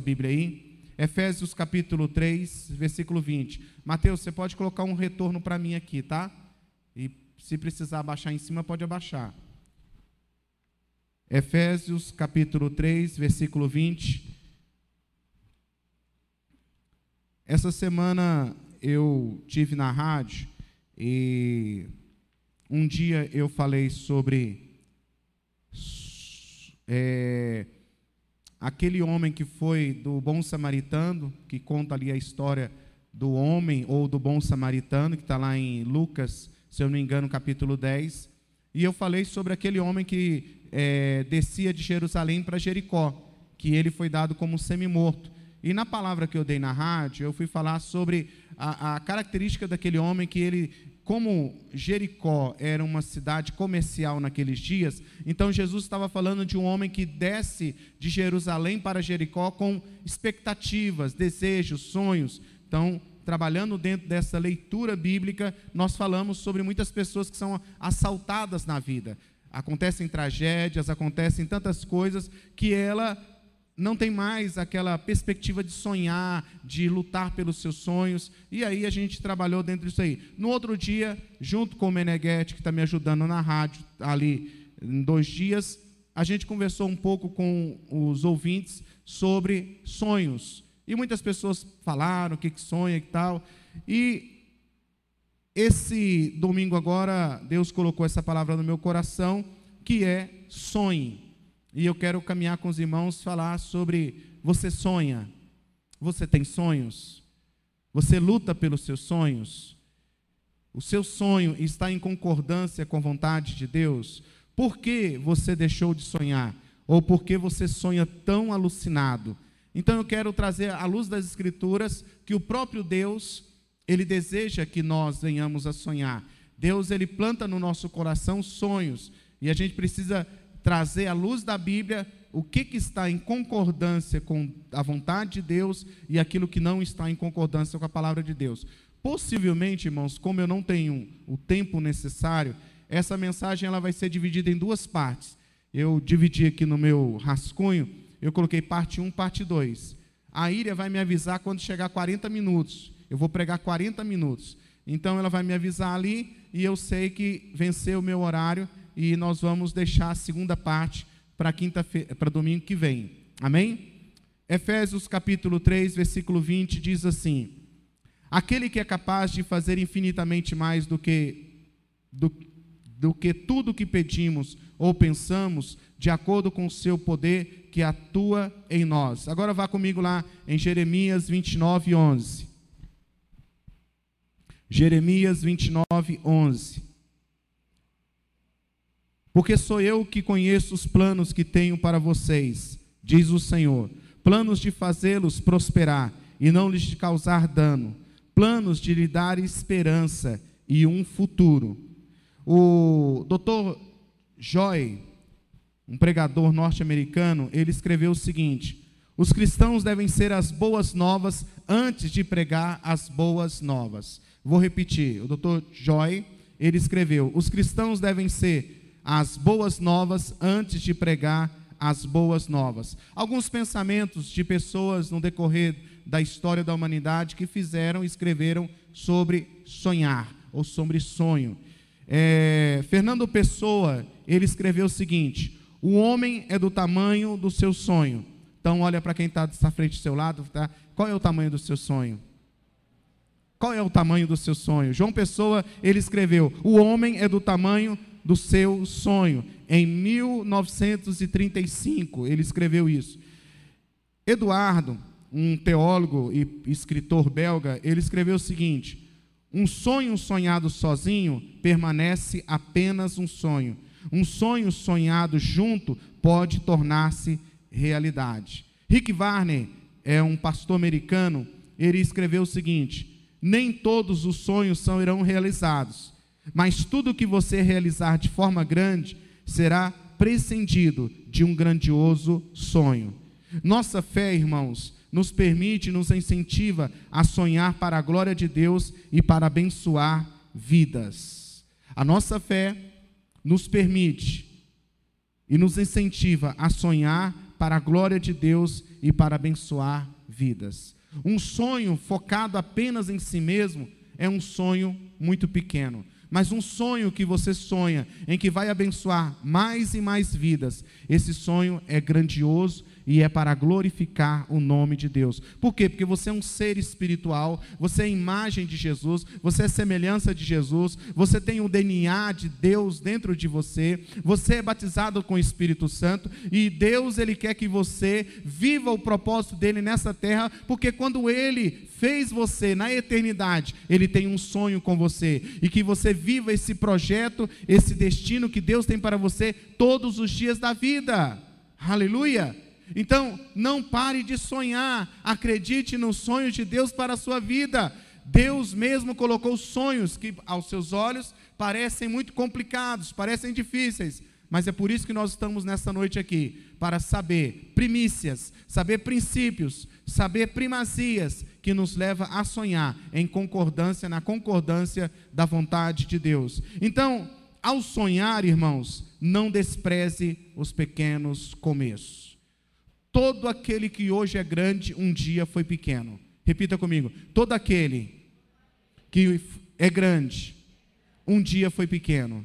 Bíblia aí. Efésios capítulo 3, versículo 20. Mateus, você pode colocar um retorno para mim aqui, tá? E se precisar abaixar em cima, pode abaixar. Efésios capítulo 3, versículo 20. Essa semana eu tive na rádio e um dia eu falei sobre é, aquele homem que foi do bom samaritano, que conta ali a história do homem ou do bom samaritano, que está lá em Lucas, se eu não me engano, capítulo 10. E eu falei sobre aquele homem que é, descia de Jerusalém para Jericó, que ele foi dado como semi-morto. E na palavra que eu dei na rádio, eu fui falar sobre a, a característica daquele homem que ele como Jericó era uma cidade comercial naqueles dias, então Jesus estava falando de um homem que desce de Jerusalém para Jericó com expectativas, desejos, sonhos. Então, trabalhando dentro dessa leitura bíblica, nós falamos sobre muitas pessoas que são assaltadas na vida. Acontecem tragédias, acontecem tantas coisas que ela não tem mais aquela perspectiva de sonhar, de lutar pelos seus sonhos. E aí a gente trabalhou dentro disso aí. No outro dia, junto com o Meneghetti, que está me ajudando na rádio, ali em dois dias, a gente conversou um pouco com os ouvintes sobre sonhos. E muitas pessoas falaram o que, que sonha e tal. E esse domingo agora, Deus colocou essa palavra no meu coração, que é sonhe. E eu quero caminhar com os irmãos falar sobre você sonha. Você tem sonhos? Você luta pelos seus sonhos? O seu sonho está em concordância com a vontade de Deus? Por que você deixou de sonhar? Ou por que você sonha tão alucinado? Então eu quero trazer à luz das escrituras que o próprio Deus, ele deseja que nós venhamos a sonhar. Deus ele planta no nosso coração sonhos, e a gente precisa trazer à luz da Bíblia o que, que está em concordância com a vontade de Deus e aquilo que não está em concordância com a palavra de Deus. Possivelmente, irmãos, como eu não tenho o tempo necessário, essa mensagem ela vai ser dividida em duas partes. Eu dividi aqui no meu rascunho, eu coloquei parte 1, parte 2. A Íria vai me avisar quando chegar 40 minutos. Eu vou pregar 40 minutos. Então ela vai me avisar ali e eu sei que venceu o meu horário e nós vamos deixar a segunda parte para quinta para domingo que vem. Amém? Efésios capítulo 3, versículo 20 diz assim: Aquele que é capaz de fazer infinitamente mais do que do, do que tudo que pedimos ou pensamos, de acordo com o seu poder que atua em nós. Agora vá comigo lá em Jeremias 29, 11. Jeremias 29, 11. Porque sou eu que conheço os planos que tenho para vocês, diz o Senhor: planos de fazê-los prosperar e não lhes causar dano, planos de lhe dar esperança e um futuro. O Dr. Joy, um pregador norte-americano, ele escreveu o seguinte: os cristãos devem ser as boas novas antes de pregar as boas novas. Vou repetir. O Dr. Joy, ele escreveu: os cristãos devem ser as boas novas antes de pregar as boas novas. Alguns pensamentos de pessoas no decorrer da história da humanidade que fizeram escreveram sobre sonhar ou sobre sonho. É, Fernando Pessoa, ele escreveu o seguinte: o homem é do tamanho do seu sonho. Então, olha para quem está à frente do seu lado, tá? qual é o tamanho do seu sonho? Qual é o tamanho do seu sonho? João Pessoa, ele escreveu: o homem é do tamanho do seu sonho. Em 1935, ele escreveu isso. Eduardo, um teólogo e escritor belga, ele escreveu o seguinte: Um sonho sonhado sozinho permanece apenas um sonho. Um sonho sonhado junto pode tornar-se realidade. Rick Warner é um pastor americano, ele escreveu o seguinte: Nem todos os sonhos são irão realizados, mas tudo que você realizar de forma grande será prescindido de um grandioso sonho. Nossa fé, irmãos, nos permite, nos incentiva a sonhar para a glória de Deus e para abençoar vidas. A nossa fé nos permite e nos incentiva a sonhar para a glória de Deus e para abençoar vidas. Um sonho focado apenas em si mesmo é um sonho muito pequeno. Mas um sonho que você sonha, em que vai abençoar mais e mais vidas, esse sonho é grandioso e é para glorificar o nome de Deus. Por quê? Porque você é um ser espiritual, você é imagem de Jesus, você é semelhança de Jesus, você tem o DNA de Deus dentro de você, você é batizado com o Espírito Santo e Deus ele quer que você viva o propósito dele nessa terra, porque quando ele fez você na eternidade, ele tem um sonho com você e que você viva esse projeto, esse destino que Deus tem para você todos os dias da vida. Aleluia! Então, não pare de sonhar, acredite nos sonhos de Deus para a sua vida. Deus mesmo colocou sonhos que, aos seus olhos, parecem muito complicados, parecem difíceis, mas é por isso que nós estamos nessa noite aqui para saber primícias, saber princípios, saber primacias que nos leva a sonhar em concordância, na concordância da vontade de Deus. Então, ao sonhar, irmãos, não despreze os pequenos começos. Todo aquele que hoje é grande, um dia foi pequeno. Repita comigo. Todo aquele que é grande, um dia foi pequeno.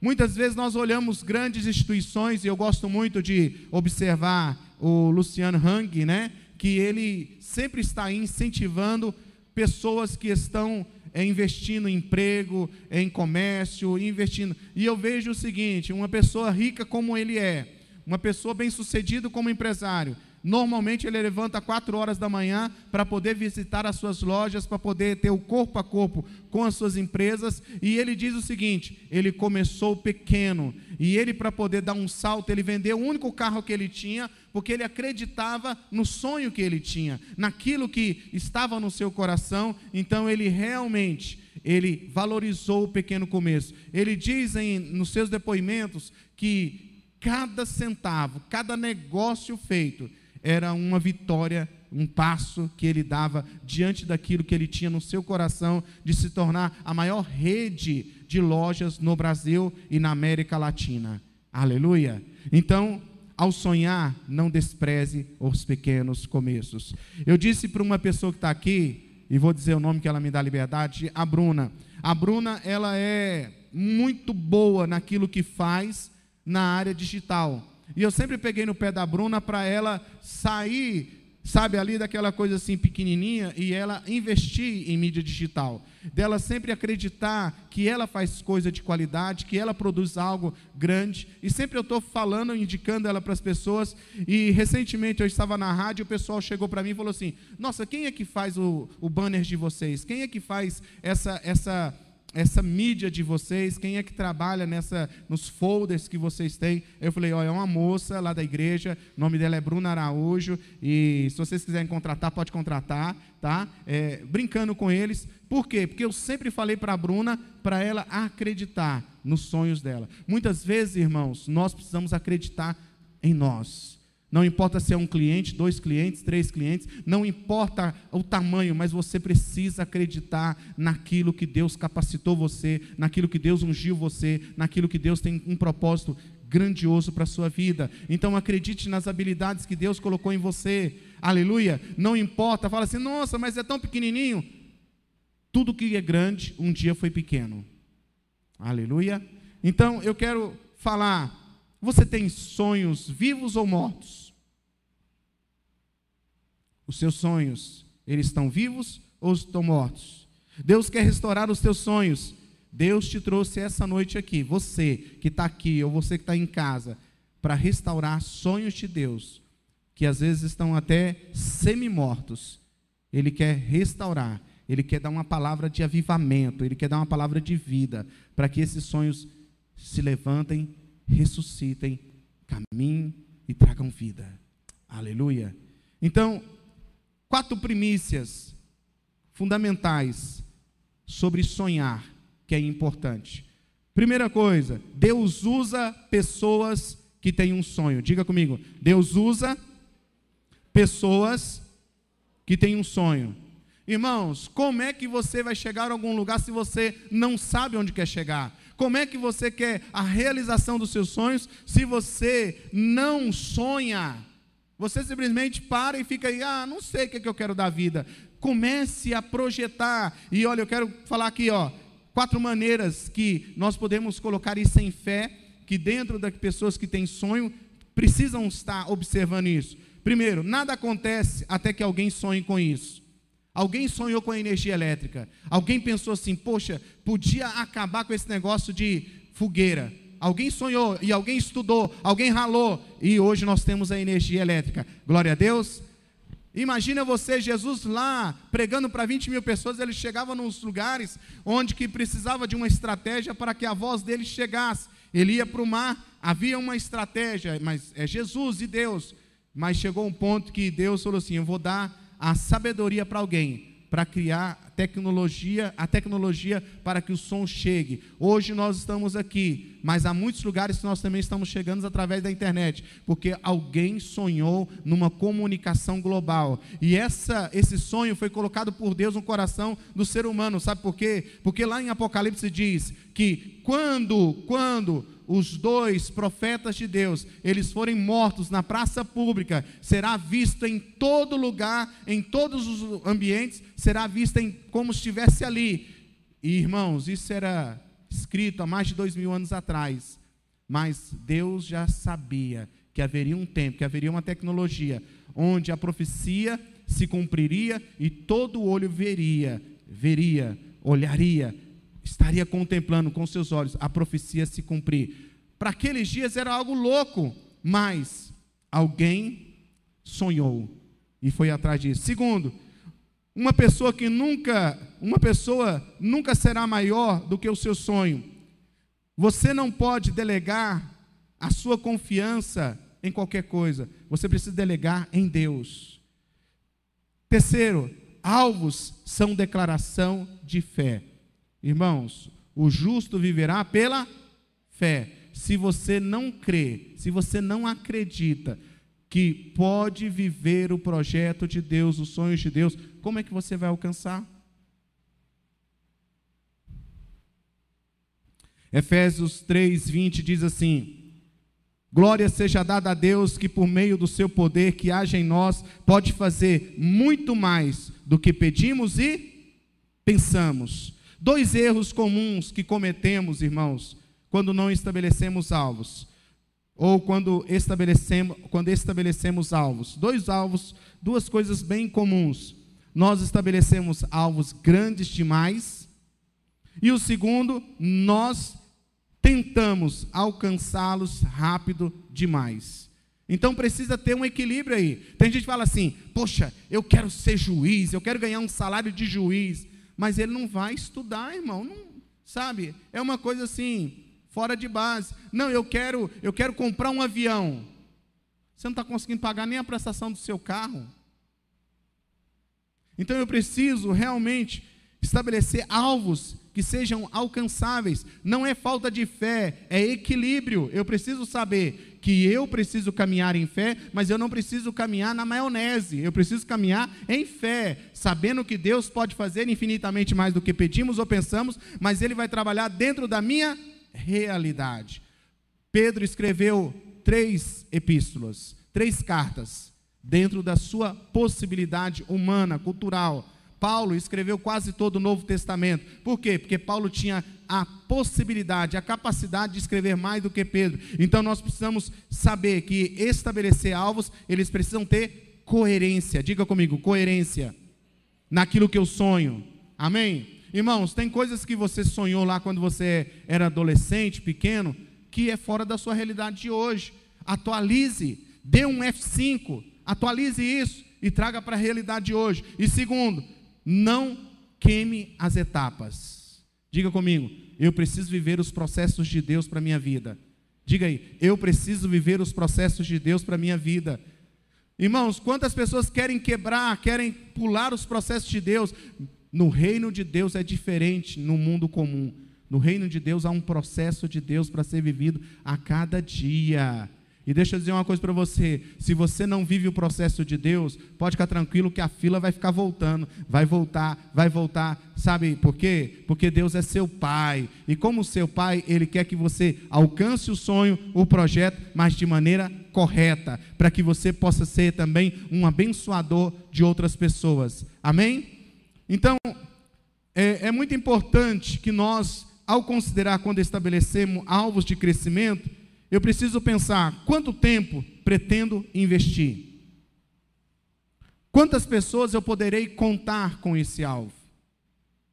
Muitas vezes nós olhamos grandes instituições, e eu gosto muito de observar o Luciano Hang, né? Que ele sempre está incentivando pessoas que estão é, investindo em emprego, em comércio, investindo. E eu vejo o seguinte: uma pessoa rica como ele é, uma pessoa bem-sucedida como empresário, normalmente ele levanta quatro horas da manhã para poder visitar as suas lojas, para poder ter o corpo a corpo com as suas empresas, e ele diz o seguinte: ele começou pequeno, e ele, para poder dar um salto, ele vendeu o único carro que ele tinha, porque ele acreditava no sonho que ele tinha, naquilo que estava no seu coração, então ele realmente ele valorizou o pequeno começo. Ele diz em, nos seus depoimentos que cada centavo, cada negócio feito era uma vitória, um passo que ele dava diante daquilo que ele tinha no seu coração de se tornar a maior rede de lojas no Brasil e na América Latina. Aleluia! Então, ao sonhar, não despreze os pequenos começos. Eu disse para uma pessoa que está aqui, e vou dizer o nome que ela me dá liberdade, a Bruna. A Bruna, ela é muito boa naquilo que faz, na área digital. E eu sempre peguei no pé da Bruna para ela sair, sabe, ali daquela coisa assim pequenininha e ela investir em mídia digital. Dela sempre acreditar que ela faz coisa de qualidade, que ela produz algo grande. E sempre eu estou falando, indicando ela para as pessoas. E recentemente eu estava na rádio, o pessoal chegou para mim e falou assim: Nossa, quem é que faz o, o banner de vocês? Quem é que faz essa essa essa mídia de vocês, quem é que trabalha nessa nos folders que vocês têm? Eu falei, olha, é uma moça lá da igreja, o nome dela é Bruna Araújo, e se vocês quiserem contratar, pode contratar, tá? É, brincando com eles. Por quê? Porque eu sempre falei para a Bruna, para ela acreditar nos sonhos dela. Muitas vezes, irmãos, nós precisamos acreditar em nós. Não importa se é um cliente, dois clientes, três clientes, não importa o tamanho, mas você precisa acreditar naquilo que Deus capacitou você, naquilo que Deus ungiu você, naquilo que Deus tem um propósito grandioso para a sua vida. Então acredite nas habilidades que Deus colocou em você. Aleluia. Não importa, fala assim: "Nossa, mas é tão pequenininho". Tudo que é grande um dia foi pequeno. Aleluia. Então eu quero falar, você tem sonhos vivos ou mortos? Os seus sonhos, eles estão vivos ou estão mortos? Deus quer restaurar os teus sonhos. Deus te trouxe essa noite aqui, você que está aqui ou você que está em casa, para restaurar sonhos de Deus, que às vezes estão até semi-mortos. Ele quer restaurar, ele quer dar uma palavra de avivamento, ele quer dar uma palavra de vida, para que esses sonhos se levantem, ressuscitem, caminhem e tragam vida. Aleluia. Então, quatro primícias fundamentais sobre sonhar, que é importante. Primeira coisa, Deus usa pessoas que têm um sonho. Diga comigo, Deus usa pessoas que têm um sonho. Irmãos, como é que você vai chegar a algum lugar se você não sabe onde quer chegar? Como é que você quer a realização dos seus sonhos se você não sonha? Você simplesmente para e fica aí, ah, não sei o que, é que eu quero da vida. Comece a projetar. E olha, eu quero falar aqui, ó, quatro maneiras que nós podemos colocar isso em fé, que dentro das pessoas que têm sonho precisam estar observando isso. Primeiro, nada acontece até que alguém sonhe com isso. Alguém sonhou com a energia elétrica. Alguém pensou assim: poxa, podia acabar com esse negócio de fogueira. Alguém sonhou e alguém estudou, alguém ralou e hoje nós temos a energia elétrica. Glória a Deus. Imagina você, Jesus lá pregando para 20 mil pessoas, ele chegava nos lugares onde que precisava de uma estratégia para que a voz dele chegasse. Ele ia para o mar, havia uma estratégia, mas é Jesus e Deus. Mas chegou um ponto que Deus falou assim: Eu vou dar a sabedoria para alguém para criar tecnologia, a tecnologia para que o som chegue. Hoje nós estamos aqui, mas há muitos lugares que nós também estamos chegando através da internet, porque alguém sonhou numa comunicação global. E essa, esse sonho foi colocado por Deus no coração do ser humano. Sabe por quê? Porque lá em Apocalipse diz que quando, quando os dois profetas de Deus, eles forem mortos na praça pública, será visto em todo lugar, em todos os ambientes, será visto em, como se estivesse ali. E irmãos, isso era escrito há mais de dois mil anos atrás, mas Deus já sabia que haveria um tempo, que haveria uma tecnologia, onde a profecia se cumpriria e todo olho veria, veria, olharia estaria contemplando com seus olhos a profecia se cumprir. Para aqueles dias era algo louco, mas alguém sonhou e foi atrás disso. Segundo, uma pessoa que nunca, uma pessoa nunca será maior do que o seu sonho. Você não pode delegar a sua confiança em qualquer coisa. Você precisa delegar em Deus. Terceiro, alvos são declaração de fé. Irmãos, o justo viverá pela fé. Se você não crê, se você não acredita que pode viver o projeto de Deus, os sonhos de Deus, como é que você vai alcançar? Efésios 3:20 diz assim: Glória seja dada a Deus que por meio do seu poder que age em nós pode fazer muito mais do que pedimos e pensamos Dois erros comuns que cometemos, irmãos, quando não estabelecemos alvos, ou quando estabelecemos, quando estabelecemos alvos. Dois alvos, duas coisas bem comuns. Nós estabelecemos alvos grandes demais, e o segundo, nós tentamos alcançá-los rápido demais. Então precisa ter um equilíbrio aí. Tem gente que fala assim: "Poxa, eu quero ser juiz, eu quero ganhar um salário de juiz" mas ele não vai estudar, irmão, não, sabe? É uma coisa assim, fora de base. Não, eu quero, eu quero comprar um avião. Você não está conseguindo pagar nem a prestação do seu carro. Então eu preciso realmente estabelecer alvos que sejam alcançáveis. Não é falta de fé, é equilíbrio. Eu preciso saber que eu preciso caminhar em fé, mas eu não preciso caminhar na maionese. Eu preciso caminhar em fé, sabendo que Deus pode fazer infinitamente mais do que pedimos ou pensamos, mas Ele vai trabalhar dentro da minha realidade. Pedro escreveu três epístolas, três cartas, dentro da sua possibilidade humana, cultural Paulo escreveu quase todo o Novo Testamento. Por quê? Porque Paulo tinha a possibilidade, a capacidade de escrever mais do que Pedro. Então nós precisamos saber que estabelecer alvos, eles precisam ter coerência. Diga comigo, coerência naquilo que eu sonho. Amém? Irmãos, tem coisas que você sonhou lá quando você era adolescente, pequeno, que é fora da sua realidade de hoje. Atualize, dê um F5, atualize isso e traga para a realidade de hoje. E segundo, não queime as etapas. Diga comigo, eu preciso viver os processos de Deus para minha vida. Diga aí, eu preciso viver os processos de Deus para minha vida. Irmãos, quantas pessoas querem quebrar, querem pular os processos de Deus? No reino de Deus é diferente no mundo comum. No reino de Deus há um processo de Deus para ser vivido a cada dia. E deixa eu dizer uma coisa para você: se você não vive o processo de Deus, pode ficar tranquilo que a fila vai ficar voltando, vai voltar, vai voltar. Sabe por quê? Porque Deus é seu pai. E como seu pai, ele quer que você alcance o sonho, o projeto, mas de maneira correta, para que você possa ser também um abençoador de outras pessoas. Amém? Então, é, é muito importante que nós, ao considerar quando estabelecemos alvos de crescimento, eu preciso pensar quanto tempo pretendo investir. Quantas pessoas eu poderei contar com esse alvo?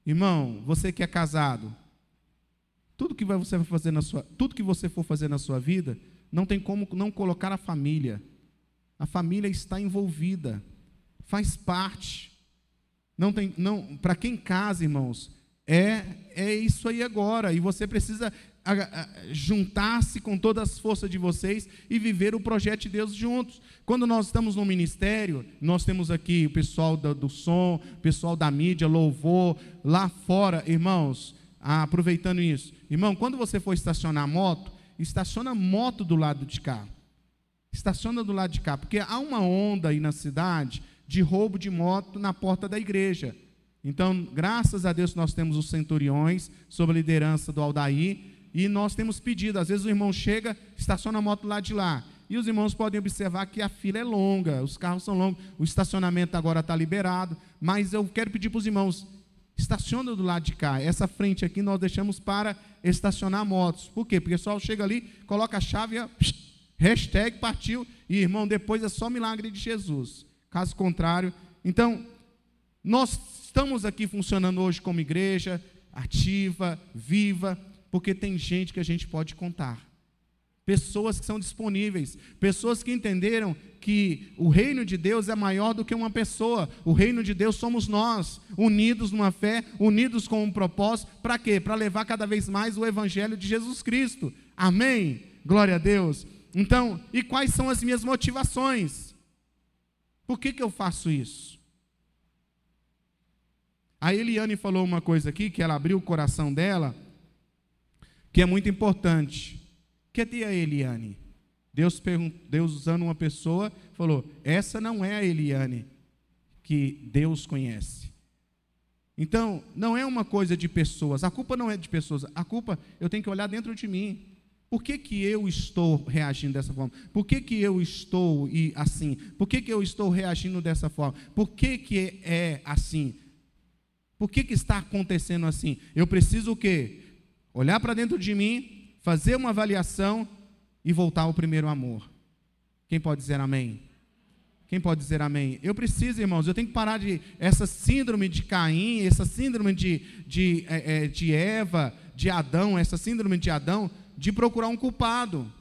Irmão, você que é casado, tudo que você for fazer na sua, tudo que você for fazer na sua vida, não tem como não colocar a família. A família está envolvida, faz parte. Não tem, não, para quem casa, irmãos, é é isso aí agora, e você precisa juntar-se com todas as forças de vocês e viver o projeto de Deus juntos. Quando nós estamos no ministério, nós temos aqui o pessoal do, do som, pessoal da mídia, louvor, lá fora, irmãos, ah, aproveitando isso. Irmão, quando você for estacionar a moto, estaciona a moto do lado de cá. Estaciona do lado de cá, porque há uma onda aí na cidade de roubo de moto na porta da igreja. Então, graças a Deus, nós temos os centuriões, sob a liderança do Aldair, e nós temos pedido, às vezes o irmão chega, estaciona a moto lá de lá. E os irmãos podem observar que a fila é longa, os carros são longos, o estacionamento agora está liberado. Mas eu quero pedir para os irmãos, estaciona do lado de cá. Essa frente aqui nós deixamos para estacionar motos. Por quê? Porque o pessoal chega ali, coloca a chave, hashtag partiu, e irmão, depois é só milagre de Jesus. Caso contrário, então, nós estamos aqui funcionando hoje como igreja, ativa, viva, porque tem gente que a gente pode contar. Pessoas que são disponíveis, pessoas que entenderam que o reino de Deus é maior do que uma pessoa. O reino de Deus somos nós, unidos numa fé, unidos com um propósito, para quê? Para levar cada vez mais o evangelho de Jesus Cristo. Amém. Glória a Deus. Então, e quais são as minhas motivações? Por que, que eu faço isso? A Eliane falou uma coisa aqui, que ela abriu o coração dela, que é muito importante. Cadê a Eliane? Deus, Deus usando uma pessoa, falou: essa não é a Eliane que Deus conhece. Então, não é uma coisa de pessoas, a culpa não é de pessoas, a culpa eu tenho que olhar dentro de mim. Por que, que eu estou reagindo dessa forma? Por que, que eu estou e assim? Por que, que eu estou reagindo dessa forma? Por que, que é assim? Por que, que está acontecendo assim? Eu preciso o quê? Olhar para dentro de mim, fazer uma avaliação e voltar ao primeiro amor. Quem pode dizer amém? Quem pode dizer amém? Eu preciso, irmãos, eu tenho que parar de essa síndrome de Caim, essa síndrome de, de, é, de Eva, de Adão, essa síndrome de Adão, de procurar um culpado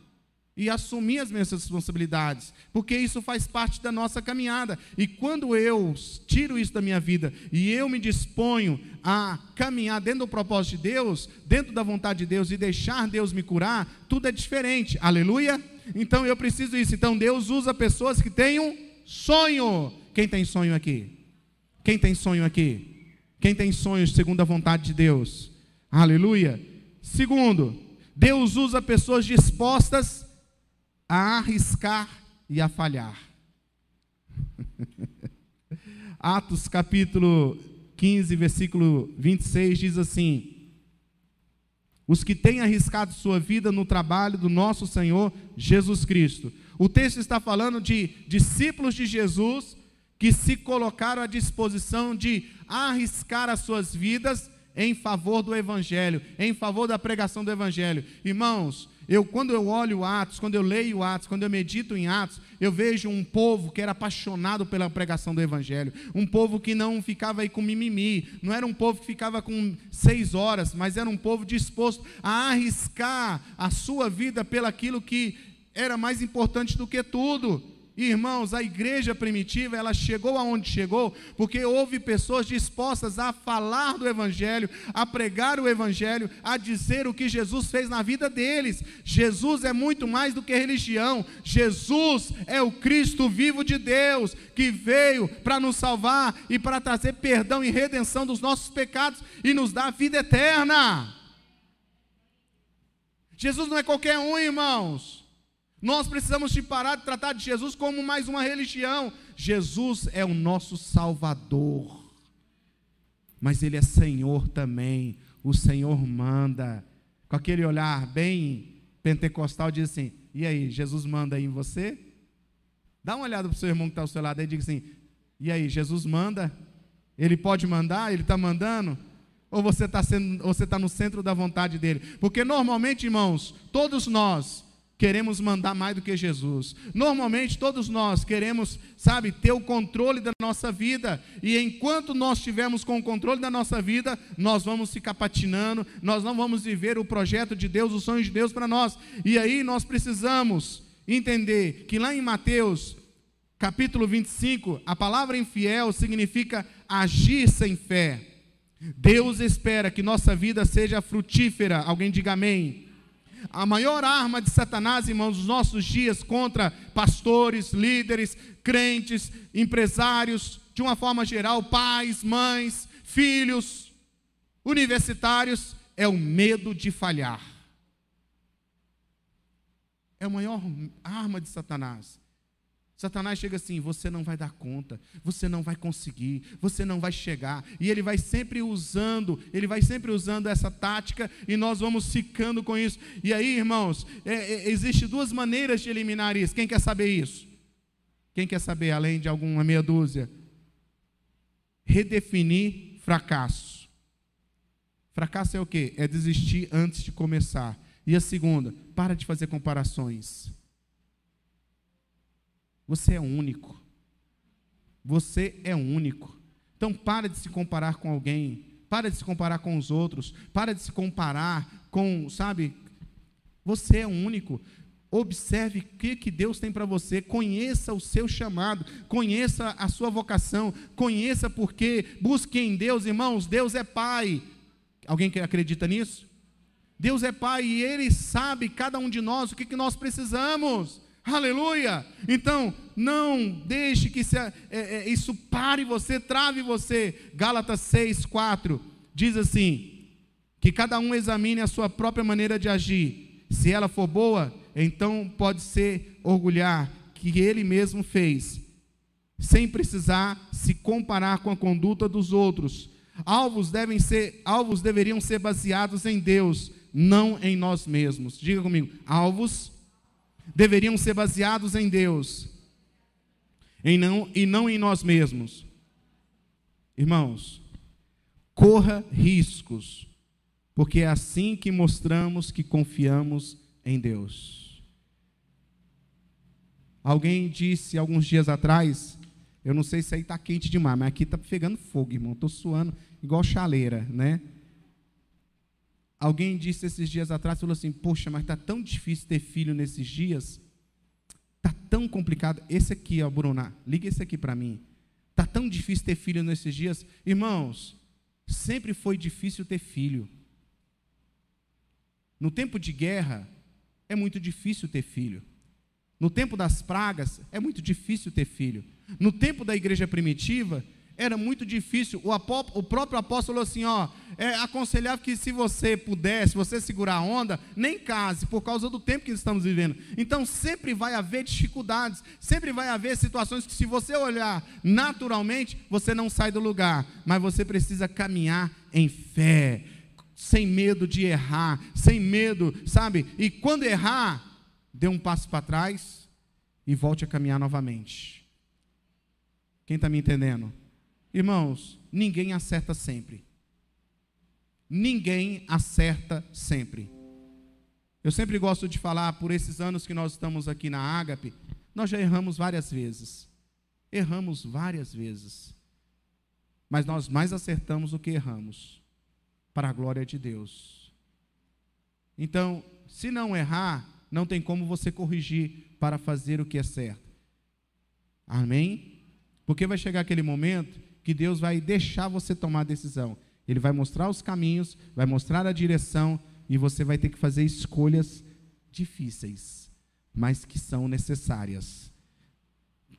e assumir as minhas responsabilidades, porque isso faz parte da nossa caminhada. E quando eu tiro isso da minha vida e eu me disponho a caminhar dentro do propósito de Deus, dentro da vontade de Deus e deixar Deus me curar, tudo é diferente. Aleluia? Então eu preciso isso. Então Deus usa pessoas que tenham sonho. Quem tem sonho aqui? Quem tem sonho aqui? Quem tem sonhos segundo a vontade de Deus? Aleluia. Segundo, Deus usa pessoas dispostas a arriscar e a falhar. Atos capítulo 15, versículo 26 diz assim: Os que têm arriscado sua vida no trabalho do nosso Senhor Jesus Cristo. O texto está falando de discípulos de Jesus que se colocaram à disposição de arriscar as suas vidas em favor do Evangelho, em favor da pregação do Evangelho. Irmãos, eu, quando eu olho Atos, quando eu leio Atos, quando eu medito em Atos, eu vejo um povo que era apaixonado pela pregação do Evangelho, um povo que não ficava aí com mimimi, não era um povo que ficava com seis horas, mas era um povo disposto a arriscar a sua vida pelaquilo que era mais importante do que tudo. Irmãos, a igreja primitiva, ela chegou aonde chegou, porque houve pessoas dispostas a falar do evangelho, a pregar o evangelho, a dizer o que Jesus fez na vida deles. Jesus é muito mais do que religião. Jesus é o Cristo vivo de Deus, que veio para nos salvar e para trazer perdão e redenção dos nossos pecados e nos dar vida eterna. Jesus não é qualquer um, irmãos. Nós precisamos de parar de tratar de Jesus como mais uma religião. Jesus é o nosso Salvador. Mas Ele é Senhor também. O Senhor manda. Com aquele olhar bem pentecostal, diz assim: E aí, Jesus manda aí em você? Dá uma olhada para o seu irmão que está ao seu lado e diga assim: E aí, Jesus manda? Ele pode mandar? Ele está mandando? Ou você está tá no centro da vontade dele? Porque normalmente, irmãos, todos nós queremos mandar mais do que Jesus. Normalmente todos nós queremos, sabe, ter o controle da nossa vida. E enquanto nós estivermos com o controle da nossa vida, nós vamos ficar patinando, nós não vamos viver o projeto de Deus, o sonho de Deus para nós. E aí nós precisamos entender que lá em Mateus, capítulo 25, a palavra infiel significa agir sem fé. Deus espera que nossa vida seja frutífera. Alguém diga amém. A maior arma de Satanás, irmãos, nos nossos dias contra pastores, líderes, crentes, empresários, de uma forma geral, pais, mães, filhos, universitários, é o medo de falhar. É a maior arma de Satanás. Satanás chega assim: você não vai dar conta, você não vai conseguir, você não vai chegar. E ele vai sempre usando, ele vai sempre usando essa tática e nós vamos ficando com isso. E aí, irmãos, é, é, existe duas maneiras de eliminar isso. Quem quer saber isso? Quem quer saber, além de alguma meia dúzia? Redefinir fracasso. Fracasso é o quê? É desistir antes de começar. E a segunda, para de fazer comparações. Você é único. Você é único. Então para de se comparar com alguém, para de se comparar com os outros, para de se comparar com, sabe? Você é único. Observe o que, que Deus tem para você, conheça o seu chamado, conheça a sua vocação, conheça porque, busque em Deus, irmãos, Deus é Pai. Alguém que acredita nisso? Deus é Pai e Ele sabe, cada um de nós, o que, que nós precisamos. Aleluia! Então, não deixe que se, é, é, isso pare você, trave você. Gálatas 6, 4 diz assim: que cada um examine a sua própria maneira de agir. Se ela for boa, então pode ser orgulhar que ele mesmo fez, sem precisar se comparar com a conduta dos outros. Alvos devem ser, alvos deveriam ser baseados em Deus, não em nós mesmos. Diga comigo, alvos deveriam ser baseados em Deus em não, e não em nós mesmos. Irmãos, corra riscos, porque é assim que mostramos que confiamos em Deus. Alguém disse alguns dias atrás, eu não sei se aí está quente demais, mas aqui está pegando fogo, irmão. Estou suando igual chaleira, né? Alguém disse esses dias atrás, falou assim, poxa, mas está tão difícil ter filho nesses dias. Está tão complicado. Esse aqui, ó, Bruna, liga esse aqui para mim. Está tão difícil ter filho nesses dias. Irmãos, sempre foi difícil ter filho. No tempo de guerra, é muito difícil ter filho. No tempo das pragas, é muito difícil ter filho. No tempo da igreja primitiva, era muito difícil. O, apó, o próprio apóstolo assim: ó, é aconselhável que se você puder, se você segurar a onda, nem case, por causa do tempo que estamos vivendo. Então sempre vai haver dificuldades, sempre vai haver situações que, se você olhar naturalmente, você não sai do lugar, mas você precisa caminhar em fé, sem medo de errar, sem medo, sabe? E quando errar, dê um passo para trás e volte a caminhar novamente. Quem está me entendendo? Irmãos, ninguém acerta sempre. Ninguém acerta sempre. Eu sempre gosto de falar, por esses anos que nós estamos aqui na Ágape, nós já erramos várias vezes. Erramos várias vezes. Mas nós mais acertamos do que erramos, para a glória de Deus. Então, se não errar, não tem como você corrigir para fazer o que é certo. Amém? Porque vai chegar aquele momento que Deus vai deixar você tomar a decisão. Ele vai mostrar os caminhos, vai mostrar a direção e você vai ter que fazer escolhas difíceis, mas que são necessárias.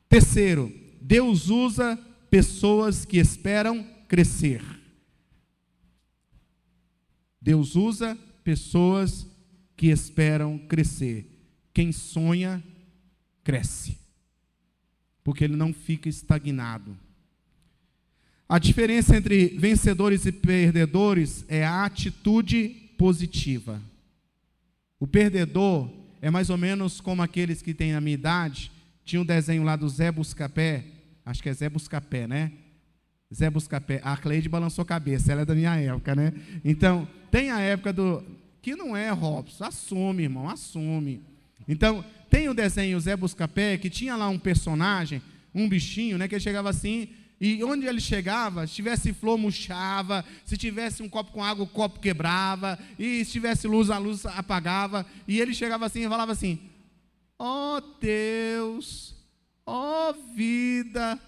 Terceiro, Deus usa pessoas que esperam crescer. Deus usa pessoas que esperam crescer. quem sonha, cresce, porque ele não fica estagnado. A diferença entre vencedores e perdedores é a atitude positiva. O perdedor é mais ou menos como aqueles que têm a minha idade. Tinha um desenho lá do Zé Buscapé, acho que é Zé Buscapé, né? Zé Buscapé. A Cleide balançou a cabeça, ela é da minha época, né? Então, tem a época do. Que não é, Robson. Assume, irmão, assume. Então, tem o desenho Zé Buscapé, que tinha lá um personagem, um bichinho, né? Que ele chegava assim e onde ele chegava, se tivesse flor, murchava, se tivesse um copo com água, o copo quebrava, e se tivesse luz, a luz apagava. E ele chegava assim e falava assim: Ó oh Deus, ó oh vida,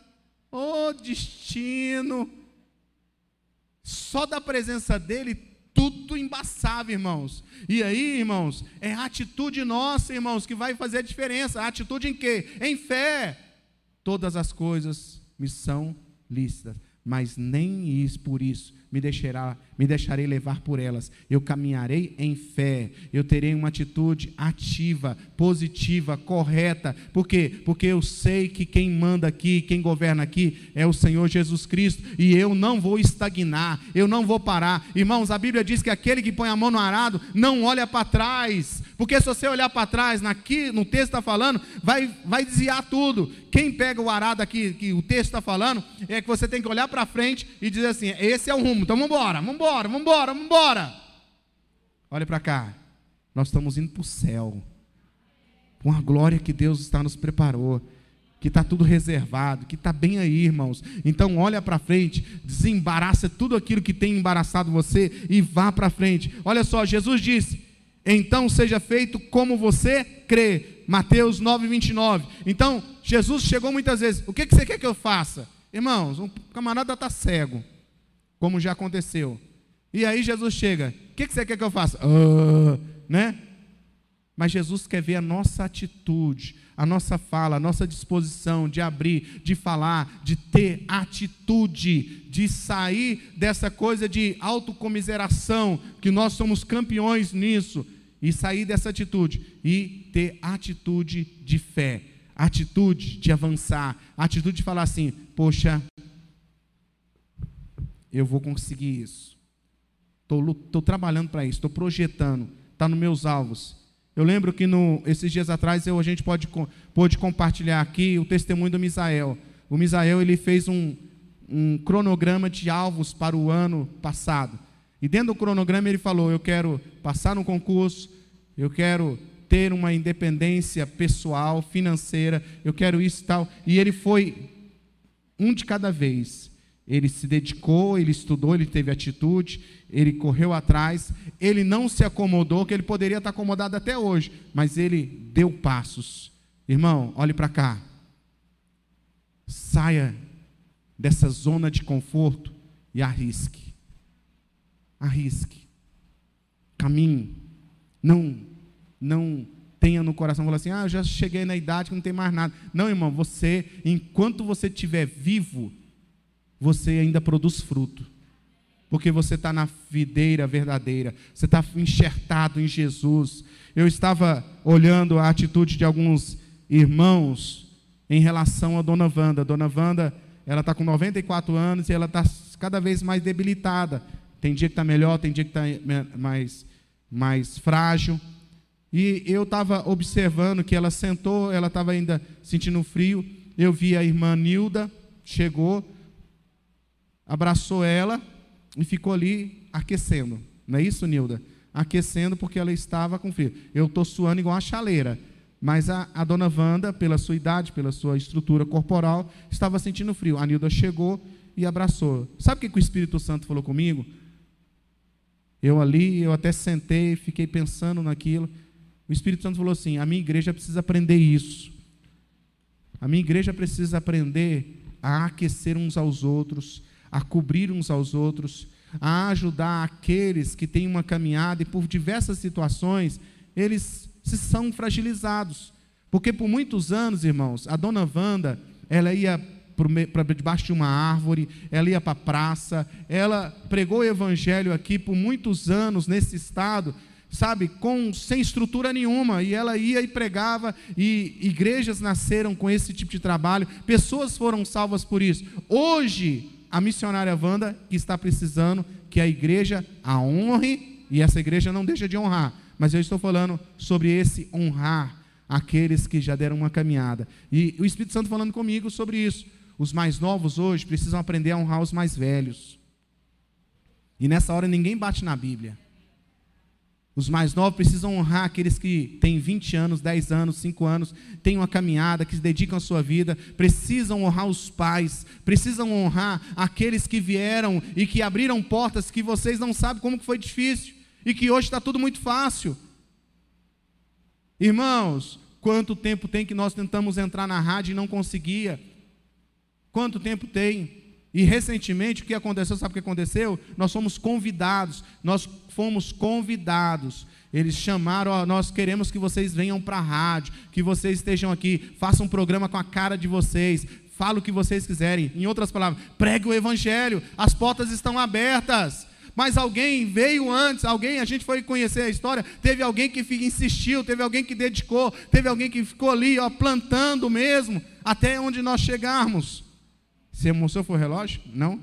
ó oh destino. Só da presença dele, tudo embaçava, irmãos. E aí, irmãos, é a atitude nossa, irmãos, que vai fazer a diferença. A atitude em quê? Em fé. Todas as coisas me são lícitas, mas nem isso por isso me deixará, me deixarei levar por elas. Eu caminharei em fé, eu terei uma atitude ativa, positiva, correta. Por quê? Porque eu sei que quem manda aqui, quem governa aqui é o Senhor Jesus Cristo, e eu não vou estagnar, eu não vou parar. Irmãos, a Bíblia diz que aquele que põe a mão no arado não olha para trás, porque se você olhar para trás, aqui no texto está falando, vai, vai desviar tudo. Quem pega o arado aqui, que o texto está falando, é que você tem que olhar para frente e dizer assim: esse é o rumo então vamos embora, vamos embora, vamos embora, vamos embora. Olha para cá. Nós estamos indo para o céu. Com a glória que Deus está nos preparou. Que está tudo reservado, que está bem aí, irmãos. Então, olha para frente, desembaraça tudo aquilo que tem embaraçado você e vá para frente. Olha só, Jesus disse: Então seja feito como você crê. Mateus 9, 29. Então, Jesus chegou muitas vezes: O que, que você quer que eu faça? Irmãos, um camarada está cego como já aconteceu. E aí Jesus chega, o que, que você quer que eu faça? Uh, né? Mas Jesus quer ver a nossa atitude, a nossa fala, a nossa disposição de abrir, de falar, de ter atitude, de sair dessa coisa de autocomiseração, que nós somos campeões nisso, e sair dessa atitude e ter atitude de fé, atitude de avançar, atitude de falar assim: poxa, eu vou conseguir isso. Estou trabalhando para isso, estou projetando, está nos meus alvos. Eu lembro que no, esses dias atrás eu, a gente pode, pode compartilhar aqui o testemunho do Misael. O Misael ele fez um, um cronograma de alvos para o ano passado. E dentro do cronograma ele falou: Eu quero passar no concurso, eu quero ter uma independência pessoal, financeira, eu quero isso e tal. E ele foi um de cada vez. Ele se dedicou, ele estudou, ele teve atitude, ele correu atrás, ele não se acomodou, que ele poderia estar acomodado até hoje, mas ele deu passos. Irmão, olhe para cá. Saia dessa zona de conforto e arrisque. Arrisque. Caminhe. Não, não tenha no coração, falar assim, ah, eu já cheguei na idade que não tem mais nada. Não, irmão, você, enquanto você estiver vivo, você ainda produz fruto. Porque você está na videira verdadeira, você está enxertado em Jesus. Eu estava olhando a atitude de alguns irmãos em relação a Dona Wanda. Dona Wanda, ela está com 94 anos e ela está cada vez mais debilitada. Tem dia que está melhor, tem dia que está mais, mais frágil. E eu estava observando que ela sentou, ela estava ainda sentindo frio. Eu vi a irmã Nilda, chegou, abraçou ela e ficou ali aquecendo. Não é isso, Nilda? Aquecendo porque ela estava com frio. Eu estou suando igual uma chaleira. Mas a, a, dona Wanda, pela sua idade, pela sua estrutura corporal, estava sentindo frio. A Nilda chegou e abraçou. Sabe o que, que o Espírito Santo falou comigo? Eu ali, eu até sentei, fiquei pensando naquilo. O Espírito Santo falou assim: a minha igreja precisa aprender isso. A minha igreja precisa aprender a aquecer uns aos outros, a cobrir uns aos outros, a ajudar aqueles que têm uma caminhada e por diversas situações eles se são fragilizados. Porque por muitos anos, irmãos, a dona Wanda, ela ia para debaixo de uma árvore, ela ia para a praça, ela pregou o evangelho aqui por muitos anos nesse estado, sabe, com sem estrutura nenhuma, e ela ia e pregava, e igrejas nasceram com esse tipo de trabalho, pessoas foram salvas por isso. Hoje, a missionária Wanda está precisando que a igreja a honre, e essa igreja não deixa de honrar, mas eu estou falando sobre esse honrar aqueles que já deram uma caminhada. E o Espírito Santo falando comigo sobre isso. Os mais novos hoje precisam aprender a honrar os mais velhos. E nessa hora ninguém bate na Bíblia. Os mais novos precisam honrar aqueles que têm 20 anos, 10 anos, 5 anos, têm uma caminhada, que se dedicam à sua vida, precisam honrar os pais, precisam honrar aqueles que vieram e que abriram portas que vocês não sabem como foi difícil e que hoje está tudo muito fácil. Irmãos, quanto tempo tem que nós tentamos entrar na rádio e não conseguia? Quanto tempo tem? E recentemente, o que aconteceu? Sabe o que aconteceu? Nós fomos convidados, nós fomos convidados. Eles chamaram, ó, nós queremos que vocês venham para a rádio, que vocês estejam aqui, façam um programa com a cara de vocês, fala o que vocês quiserem. Em outras palavras, pregue o evangelho, as portas estão abertas. Mas alguém veio antes, alguém, a gente foi conhecer a história, teve alguém que insistiu, teve alguém que dedicou, teve alguém que ficou ali, ó, plantando mesmo, até onde nós chegarmos. Você mostrou foi o relógio? Não?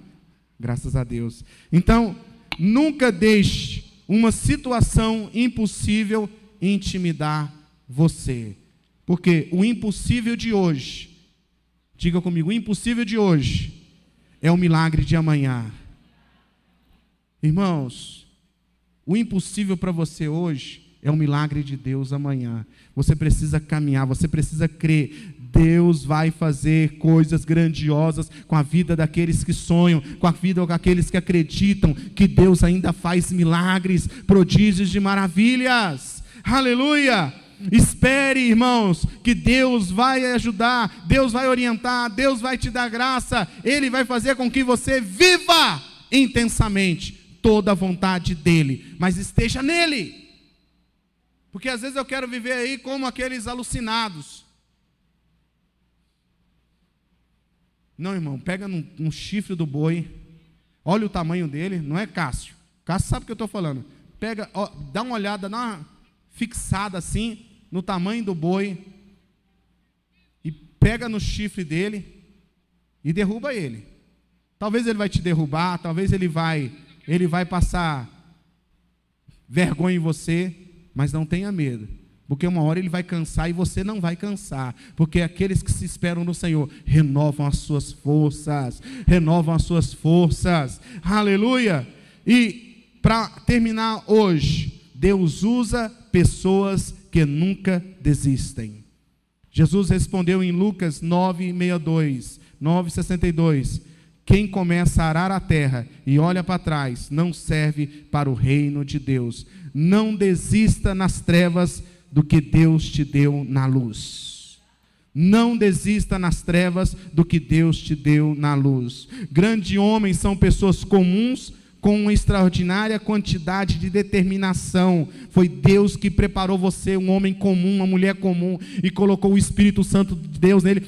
Graças a Deus. Então, nunca deixe uma situação impossível intimidar você. Porque o impossível de hoje, diga comigo, o impossível de hoje é o milagre de amanhã. Irmãos, o impossível para você hoje é um milagre de Deus amanhã. Você precisa caminhar, você precisa crer. Deus vai fazer coisas grandiosas com a vida daqueles que sonham, com a vida daqueles que acreditam que Deus ainda faz milagres, prodígios de maravilhas. Aleluia! Espere, irmãos, que Deus vai ajudar, Deus vai orientar, Deus vai te dar graça, Ele vai fazer com que você viva intensamente toda a vontade dEle, mas esteja nele. Porque às vezes eu quero viver aí como aqueles alucinados. Não, irmão, pega num chifre do boi, olha o tamanho dele, não é Cássio. Cássio sabe o que eu estou falando. Pega, ó, dá uma olhada, uma fixada assim, no tamanho do boi, e pega no chifre dele e derruba ele. Talvez ele vai te derrubar, talvez ele vai, ele vai passar vergonha em você, mas não tenha medo, porque uma hora ele vai cansar e você não vai cansar, porque aqueles que se esperam no Senhor renovam as suas forças, renovam as suas forças, aleluia. E para terminar hoje, Deus usa pessoas que nunca desistem. Jesus respondeu em Lucas 9:62, 9:62. Quem começa a arar a terra e olha para trás não serve para o reino de Deus. Não desista nas trevas do que Deus te deu na luz. Não desista nas trevas do que Deus te deu na luz. Grandes homens são pessoas comuns com uma extraordinária quantidade de determinação. Foi Deus que preparou você, um homem comum, uma mulher comum, e colocou o Espírito Santo de Deus nele,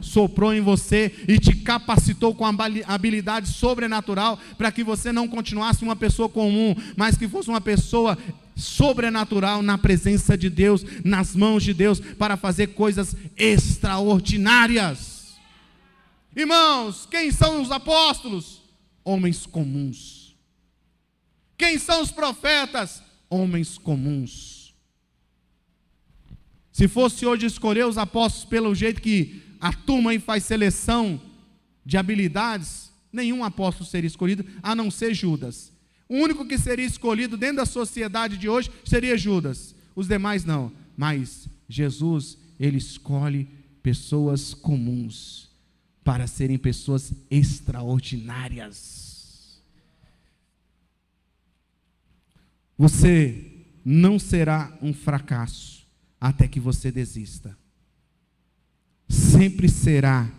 soprou em você e te capacitou com habilidade sobrenatural para que você não continuasse uma pessoa comum, mas que fosse uma pessoa sobrenatural na presença de Deus, nas mãos de Deus, para fazer coisas extraordinárias. Irmãos, quem são os apóstolos? Homens comuns. Quem são os profetas? Homens comuns. Se fosse hoje escolher os apóstolos pelo jeito que a turma aí faz seleção de habilidades, nenhum apóstolo seria escolhido, a não ser Judas. O único que seria escolhido dentro da sociedade de hoje seria Judas. Os demais não. Mas Jesus, ele escolhe pessoas comuns para serem pessoas extraordinárias. Você não será um fracasso até que você desista sempre será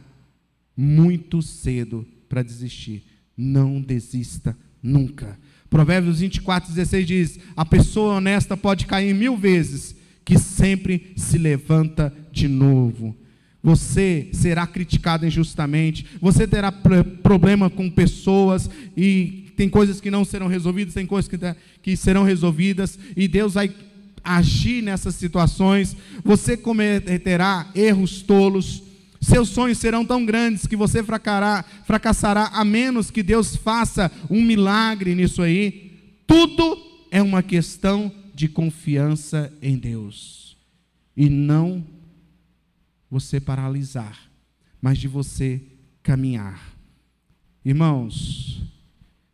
muito cedo para desistir. Não desista nunca. Provérbios 24, 16 diz: A pessoa honesta pode cair mil vezes, que sempre se levanta de novo. Você será criticado injustamente, você terá problema com pessoas e tem coisas que não serão resolvidas, tem coisas que, que serão resolvidas, e Deus vai agir nessas situações. Você cometerá erros tolos, seus sonhos serão tão grandes que você fracassará, a menos que Deus faça um milagre nisso aí. Tudo é uma questão de confiança em Deus. E não você paralisar, mas de você caminhar. Irmãos,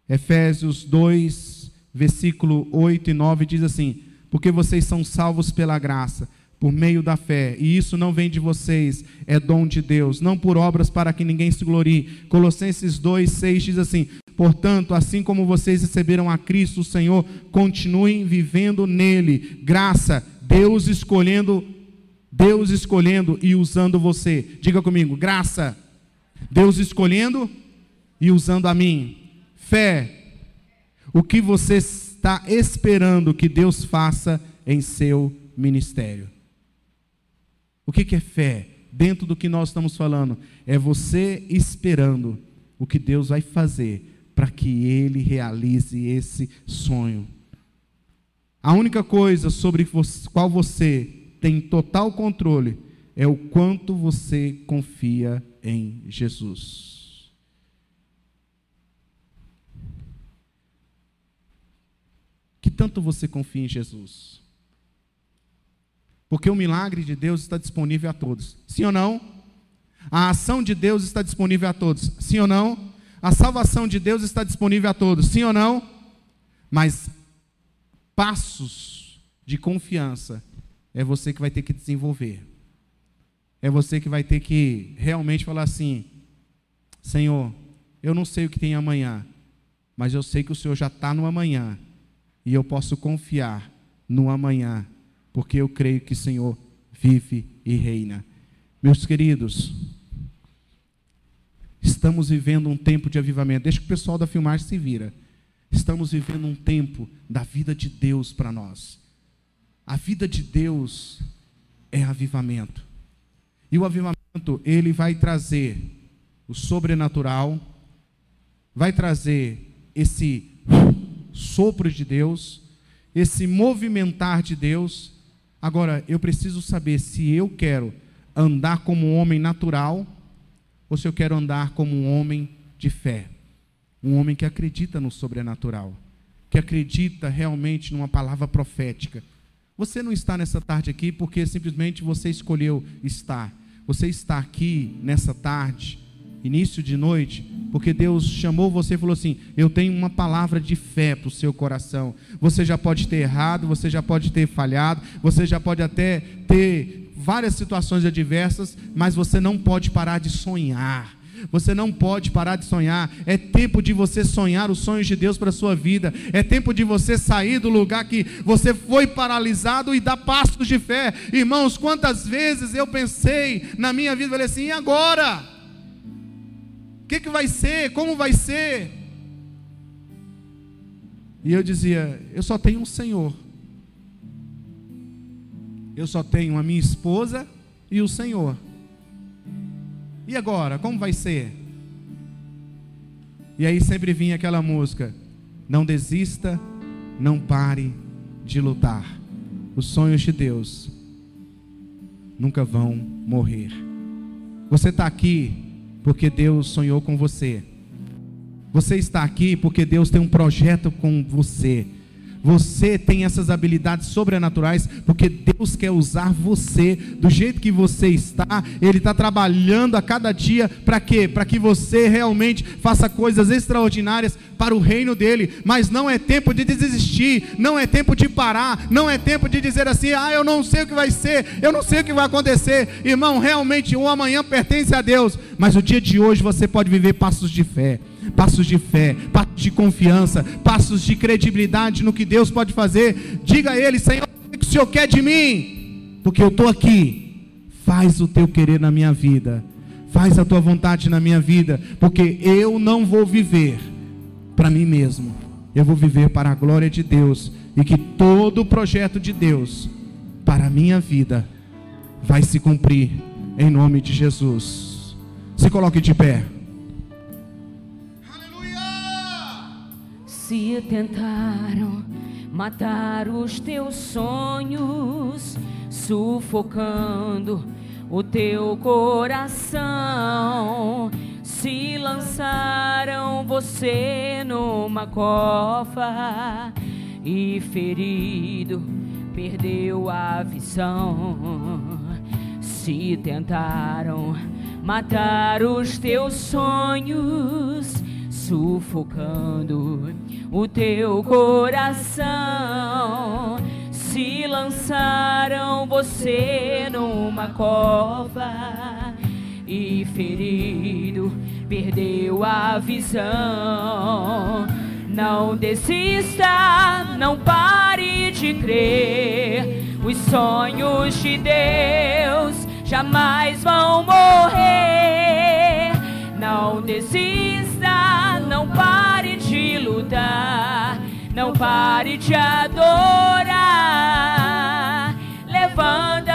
Efésios 2, versículo 8 e 9 diz assim: Porque vocês são salvos pela graça por meio da fé, e isso não vem de vocês, é dom de Deus, não por obras para que ninguém se glorie. Colossenses 2:6 diz assim: Portanto, assim como vocês receberam a Cristo, o Senhor, continuem vivendo nele. Graça, Deus escolhendo, Deus escolhendo e usando você. Diga comigo, graça. Deus escolhendo e usando a mim. Fé. O que você está esperando que Deus faça em seu ministério? O que, é fé? Dentro do que nós estamos falando, é você esperando o que Deus vai fazer para que Ele realize esse sonho. A única coisa sobre qual você tem total controle é o quanto você confia em Jesus. Que tanto você confia em Jesus? Porque o milagre de Deus está disponível a todos. Sim ou não? A ação de Deus está disponível a todos. Sim ou não? A salvação de Deus está disponível a todos. Sim ou não? Mas passos de confiança é você que vai ter que desenvolver. É você que vai ter que realmente falar assim: Senhor, eu não sei o que tem amanhã, mas eu sei que o Senhor já está no amanhã. E eu posso confiar no amanhã porque eu creio que o Senhor vive e reina. Meus queridos, estamos vivendo um tempo de avivamento. Deixa que o pessoal da filmagem se vira. Estamos vivendo um tempo da vida de Deus para nós. A vida de Deus é avivamento. E o avivamento, ele vai trazer o sobrenatural, vai trazer esse sopro de Deus, esse movimentar de Deus, Agora, eu preciso saber se eu quero andar como um homem natural ou se eu quero andar como um homem de fé. Um homem que acredita no sobrenatural, que acredita realmente numa palavra profética. Você não está nessa tarde aqui porque simplesmente você escolheu estar. Você está aqui nessa tarde início de noite, porque Deus chamou você e falou assim: Eu tenho uma palavra de fé para o seu coração. Você já pode ter errado, você já pode ter falhado, você já pode até ter várias situações adversas, mas você não pode parar de sonhar. Você não pode parar de sonhar. É tempo de você sonhar os sonhos de Deus para a sua vida. É tempo de você sair do lugar que você foi paralisado e dar passos de fé. Irmãos, quantas vezes eu pensei na minha vida, falei assim, e agora? O que, que vai ser? Como vai ser? E eu dizia: Eu só tenho um Senhor. Eu só tenho a minha esposa e o Senhor. E agora? Como vai ser? E aí sempre vinha aquela música: Não desista, não pare de lutar. Os sonhos de Deus nunca vão morrer. Você está aqui porque Deus sonhou com você. Você está aqui porque Deus tem um projeto com você. Você tem essas habilidades sobrenaturais porque Deus quer usar você do jeito que você está. Ele está trabalhando a cada dia para quê? Para que você realmente faça coisas extraordinárias para o reino dele. Mas não é tempo de desistir, não é tempo de parar, não é tempo de dizer assim: ah, eu não sei o que vai ser, eu não sei o que vai acontecer. Irmão, realmente o amanhã pertence a Deus, mas o dia de hoje você pode viver passos de fé passos de fé, passos de confiança, passos de credibilidade no que Deus pode fazer. Diga a Ele, Senhor, o que o Senhor quer de mim? Porque eu estou aqui. Faz o teu querer na minha vida, faz a tua vontade na minha vida, porque eu não vou viver para mim mesmo, eu vou viver para a glória de Deus e que todo o projeto de Deus para a minha vida vai se cumprir em nome de Jesus. Se coloque de pé. Se tentaram matar os teus sonhos, sufocando o teu coração, se lançaram você numa cova e ferido perdeu a visão. Se tentaram matar os teus sonhos, sufocando o teu coração. Se lançaram você numa cova e ferido perdeu a visão. Não desista, não pare de crer. Os sonhos de Deus jamais vão morrer. Não desista, pare de lutar, não pare de adorar. Levanta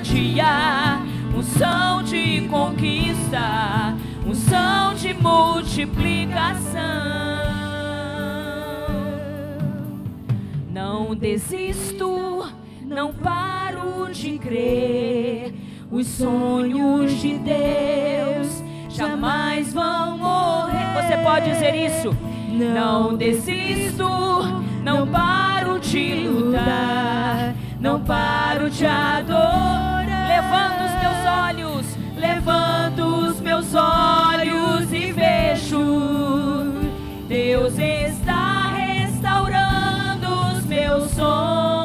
ousadia, unção de conquista, unção de multiplicação. Não desisto, não paro de crer. Os sonhos de Deus jamais vão morrer. Você pode dizer isso? Não desisto, não paro de lutar, não paro de adorar. Levando os meus olhos, levanto os meus olhos e vejo. Deus está restaurando os meus sonhos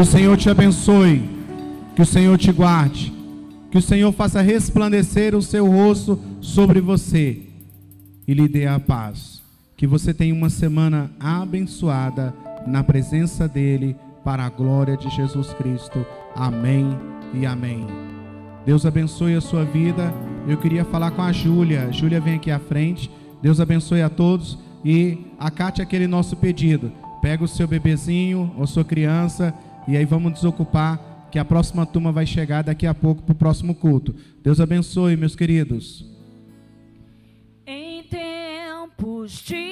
Que o Senhor te abençoe, que o Senhor te guarde, que o Senhor faça resplandecer o seu rosto sobre você e lhe dê a paz. Que você tenha uma semana abençoada na presença dEle, para a glória de Jesus Cristo. Amém e amém. Deus abençoe a sua vida. Eu queria falar com a Júlia. Júlia, vem aqui à frente. Deus abençoe a todos. E acate aquele nosso pedido. Pega o seu bebezinho ou sua criança e aí vamos desocupar que a próxima turma vai chegar daqui a pouco para o próximo culto. Deus abençoe, meus queridos. Em tempos de